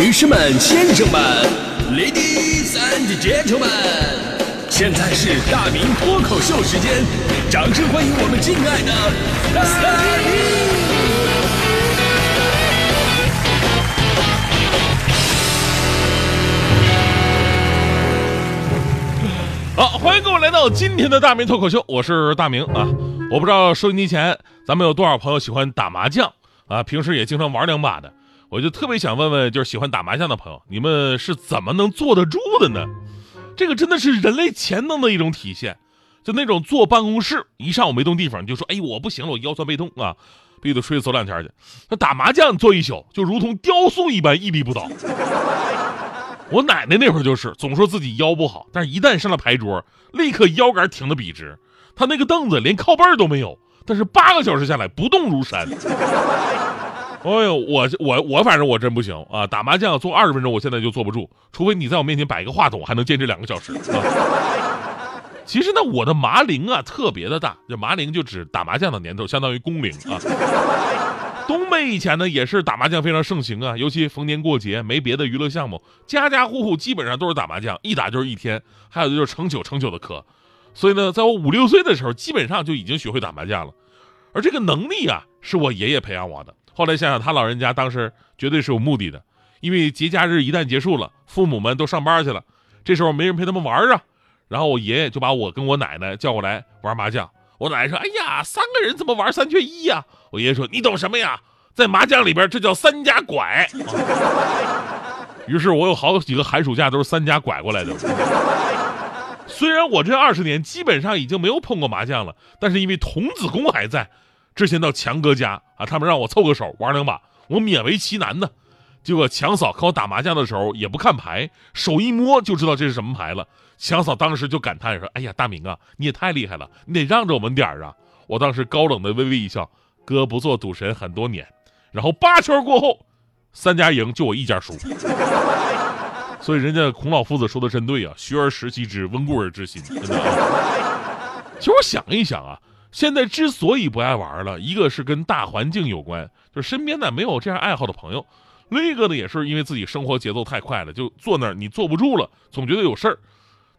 女士们、先生们，Ladies and Gentlemen，现在是大明脱口秀时间，掌声欢迎我们敬爱的大明！好，欢迎各位来到今天的大明脱口秀，我是大明啊。我不知道收音机前咱们有多少朋友喜欢打麻将啊，平时也经常玩两把的。我就特别想问问，就是喜欢打麻将的朋友，你们是怎么能坐得住的呢？这个真的是人类潜能的一种体现。就那种坐办公室一上午没动地方，你就说，哎，我不行了，我腰酸背痛啊，必须得出去走两天去。那打麻将坐一宿，就如同雕塑一般屹立不倒。我奶奶那会儿就是，总说自己腰不好，但是一旦上了牌桌，立刻腰杆挺得笔直。她那个凳子连靠背都没有，但是八个小时下来不动如山。哎呦，我我我反正我真不行啊！打麻将坐二十分钟，我现在就坐不住，除非你在我面前摆个话筒，还能坚持两个小时。啊、其实呢，我的麻龄啊特别的大，这麻龄就指打麻将的年头，相当于工龄啊。东北以前呢也是打麻将非常盛行啊，尤其逢年过节没别的娱乐项目，家家户户基本上都是打麻将，一打就是一天，还有的就是成宿成宿的磕。所以呢，在我五六岁的时候，基本上就已经学会打麻将了，而这个能力啊，是我爷爷培养我的。后来想想，他老人家当时绝对是有目的的，因为节假日一旦结束了，父母们都上班去了，这时候没人陪他们玩啊。然后我爷爷就把我跟我奶奶叫过来玩麻将。我奶奶说：“哎呀，三个人怎么玩三缺一呀？”我爷爷说：“你懂什么呀？在麻将里边，这叫三家拐。”于是，我有好几个寒暑假都是三家拐过来的。虽然我这二十年基本上已经没有碰过麻将了，但是因为童子功还在。之前到强哥家啊，他们让我凑个手玩两把，我勉为其难呢。结果强嫂看我打麻将的时候也不看牌，手一摸就知道这是什么牌了。强嫂当时就感叹说：“哎呀，大明啊，你也太厉害了，你得让着我们点儿啊！”我当时高冷的微微一笑：“哥不做赌神很多年。”然后八圈过后，三家赢，就我一家输。所以人家孔老夫子说的真对啊，“学而时习之，温故而知新。”真的。其实我想一想啊。现在之所以不爱玩了，一个是跟大环境有关，就是身边呢没有这样爱好的朋友；另一个呢也是因为自己生活节奏太快了，就坐那儿你坐不住了，总觉得有事儿。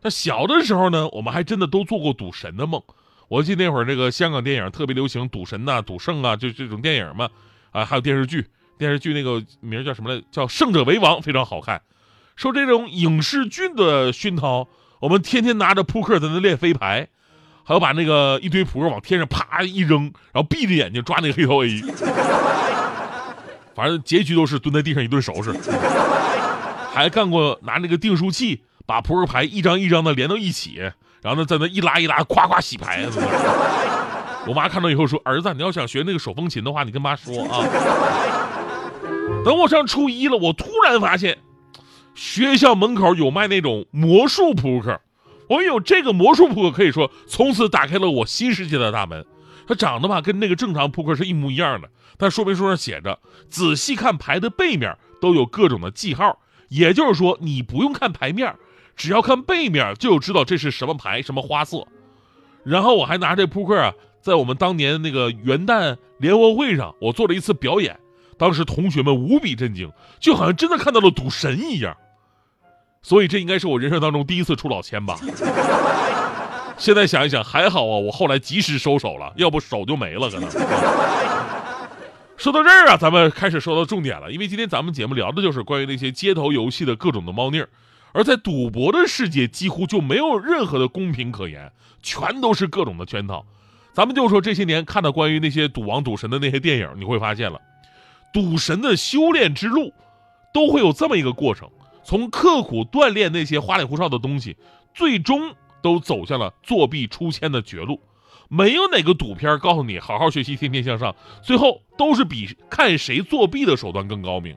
那小的时候呢，我们还真的都做过赌神的梦。我记得那会儿这个香港电影特别流行赌神呐、赌圣啊，就这种电影嘛，啊，还有电视剧，电视剧那个名叫什么来？叫《胜者为王》，非常好看。受这种影视剧的熏陶，我们天天拿着扑克在那练飞牌。还要把那个一堆扑克往天上啪一扔，然后闭着眼睛抓那个黑桃 A，反正结局都是蹲在地上一顿收拾。还干过拿那个订书器把扑克牌一张一张的连到一起，然后呢在那一拉一拉，夸夸洗牌。我妈看到以后说：“儿子，你要想学那个手风琴的话，你跟妈说啊。”等我上初一了，我突然发现学校门口有卖那种魔术扑克。我有这个魔术扑克，可以说从此打开了我新世界的大门。它长得吧，跟那个正常扑克是一模一样的，但说明书上写着，仔细看牌的背面都有各种的记号，也就是说，你不用看牌面，只要看背面就知道这是什么牌、什么花色。然后我还拿这扑克啊，在我们当年那个元旦联欢会上，我做了一次表演，当时同学们无比震惊，就好像真的看到了赌神一样。所以这应该是我人生当中第一次出老千吧。现在想一想，还好啊，我后来及时收手了，要不手就没了可能。说到这儿啊，咱们开始说到重点了，因为今天咱们节目聊的就是关于那些街头游戏的各种的猫腻儿，而在赌博的世界，几乎就没有任何的公平可言，全都是各种的圈套。咱们就说这些年看到关于那些赌王赌神的那些电影，你会发现了，赌神的修炼之路，都会有这么一个过程。从刻苦锻炼那些花里胡哨的东西，最终都走向了作弊出千的绝路。没有哪个赌片告诉你好好学习，天天向上，最后都是比看谁作弊的手段更高明。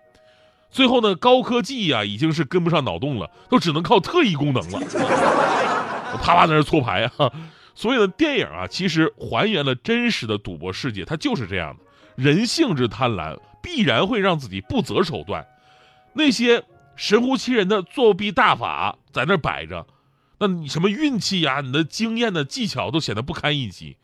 最后呢，高科技呀已经是跟不上脑洞了，都只能靠特异功能了，啪啪在那搓牌啊。所以呢，电影啊其实还原了真实的赌博世界，它就是这样的。人性之贪婪必然会让自己不择手段，那些。神乎其人的作弊大法在那摆着，那你什么运气呀，你的经验的技巧都显得不堪一击。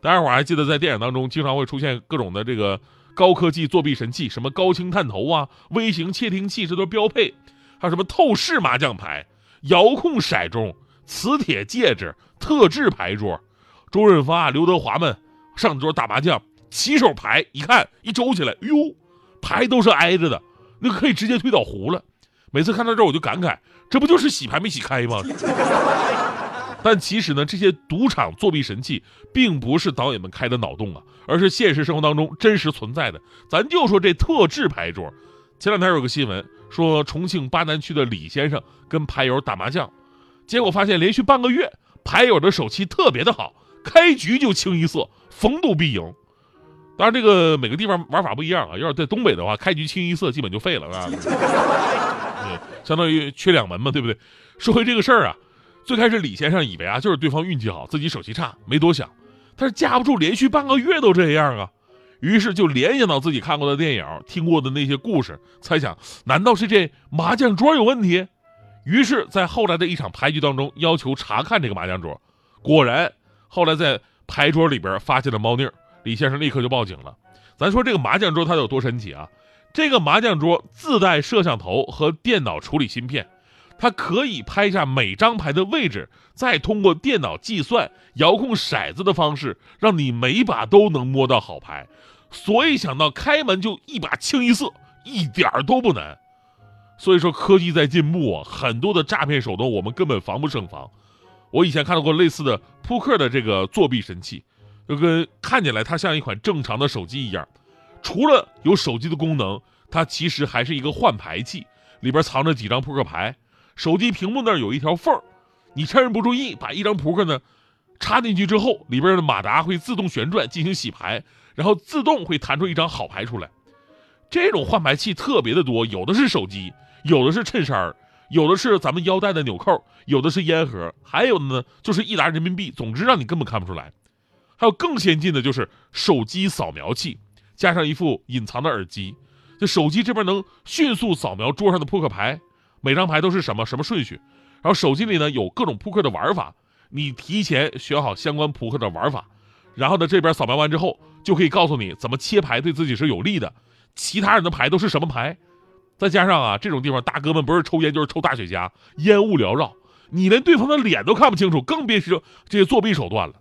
大家伙还记得在电影当中经常会出现各种的这个高科技作弊神器，什么高清探头啊、微型窃听器，这都是标配。还有什么透视麻将牌、遥控骰盅、磁铁戒指、特制牌桌。周润发、刘德华们上桌打麻将，起手牌一看一周起来，哟，牌都是挨着的，那可以直接推倒胡了。每次看到这儿我就感慨，这不就是洗牌没洗开吗？但其实呢，这些赌场作弊神器并不是导演们开的脑洞啊，而是现实生活当中真实存在的。咱就说这特制牌桌，前两天有个新闻说，重庆巴南区的李先生跟牌友打麻将，结果发现连续半个月，牌友的手气特别的好，开局就清一色，逢赌必赢。当然，这个每个地方玩法不一样啊，要是在东北的话，开局清一色基本就废了啊，对，相当于缺两门嘛，对不对？说回这个事儿啊。最开始李先生以为啊，就是对方运气好，自己手气差，没多想。但是架不住连续半个月都这样啊，于是就联想到自己看过的电影、听过的那些故事，猜想难道是这麻将桌有问题？于是，在后来的一场牌局当中，要求查看这个麻将桌。果然，后来在牌桌里边发现了猫腻，李先生立刻就报警了。咱说这个麻将桌它有多神奇啊？这个麻将桌自带摄像头和电脑处理芯片。它可以拍下每张牌的位置，再通过电脑计算、遥控骰子的方式，让你每把都能摸到好牌。所以想到开门就一把清一色，一点儿都不难。所以说科技在进步啊，很多的诈骗手段我们根本防不胜防。我以前看到过类似的扑克的这个作弊神器，就跟看起来它像一款正常的手机一样，除了有手机的功能，它其实还是一个换牌器，里边藏着几张扑克牌。手机屏幕那儿有一条缝儿，你趁人不注意把一张扑克呢插进去之后，里边的马达会自动旋转进行洗牌，然后自动会弹出一张好牌出来。这种换牌器特别的多，有的是手机，有的是衬衫有的是咱们腰带的纽扣，有的是烟盒，还有的呢就是一沓人民币。总之让你根本看不出来。还有更先进的就是手机扫描器，加上一副隐藏的耳机，这手机这边能迅速扫描桌上的扑克牌。每张牌都是什么什么顺序，然后手机里呢有各种扑克的玩法，你提前学好相关扑克的玩法，然后呢这边扫描完之后就可以告诉你怎么切牌对自己是有利的，其他人的牌都是什么牌，再加上啊这种地方大哥们不是抽烟就是抽大雪茄，烟雾缭绕，你连对方的脸都看不清楚，更别说这些作弊手段了。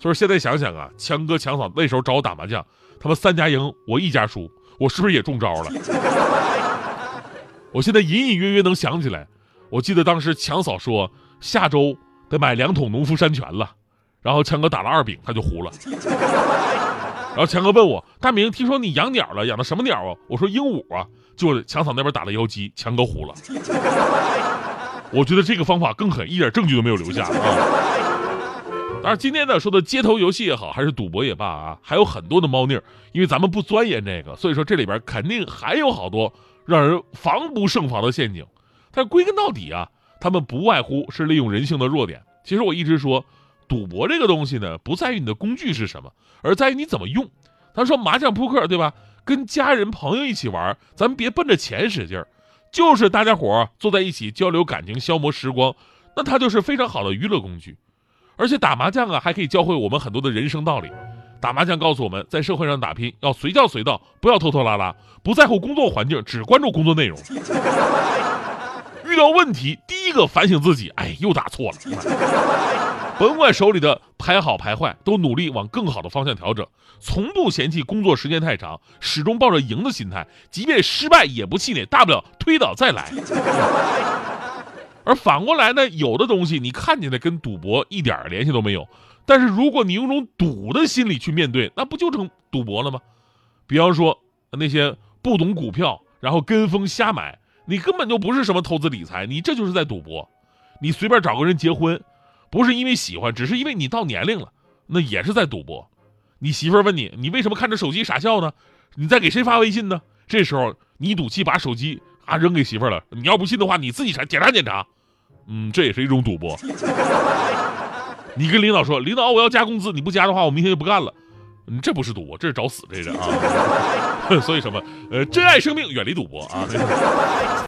所以现在想想啊，强哥强嫂那时候找我打麻将，他们三家赢我一家输，我是不是也中招了？我现在隐隐约约能想起来，我记得当时强嫂说下周得买两桶农夫山泉了，然后强哥打了二饼，他就糊了。然后强哥问我大明，听说你养鸟了，养的什么鸟啊？我说鹦鹉啊。就强嫂那边打了妖姬，强哥糊了。我觉得这个方法更狠，一点证据都没有留下啊。当然，今天呢说的街头游戏也好，还是赌博也罢啊，还有很多的猫腻儿因为咱们不钻研这个，所以说这里边肯定还有好多。让人防不胜防的陷阱，但归根到底啊，他们不外乎是利用人性的弱点。其实我一直说，赌博这个东西呢，不在于你的工具是什么，而在于你怎么用。他说麻将扑克对吧？跟家人朋友一起玩，咱别奔着钱使劲儿，就是大家伙坐在一起交流感情、消磨时光，那它就是非常好的娱乐工具。而且打麻将啊，还可以教会我们很多的人生道理。打麻将告诉我们在社会上打拼要随叫随到，不要拖拖拉拉，不在乎工作环境，只关注工作内容。遇到问题，第一个反省自己，哎，又打错了。甭管手里的牌好牌坏，都努力往更好的方向调整，从不嫌弃工作时间太长，始终抱着赢的心态，即便失败也不气馁，大不了推倒再来。而反过来呢，有的东西你看起来跟赌博一点联系都没有。但是如果你用种赌的心理去面对，那不就成赌博了吗？比方说那些不懂股票，然后跟风瞎买，你根本就不是什么投资理财，你这就是在赌博。你随便找个人结婚，不是因为喜欢，只是因为你到年龄了，那也是在赌博。你媳妇问你，你为什么看着手机傻笑呢？你在给谁发微信呢？这时候你赌气把手机啊扔给媳妇了。你要不信的话，你自己查检查检查。嗯，这也是一种赌博。你跟领导说，领导我要加工资，你不加的话，我明天就不干了。你这不是赌博，这是找死，这是啊。所以什么？呃，珍爱生命，远离赌博啊。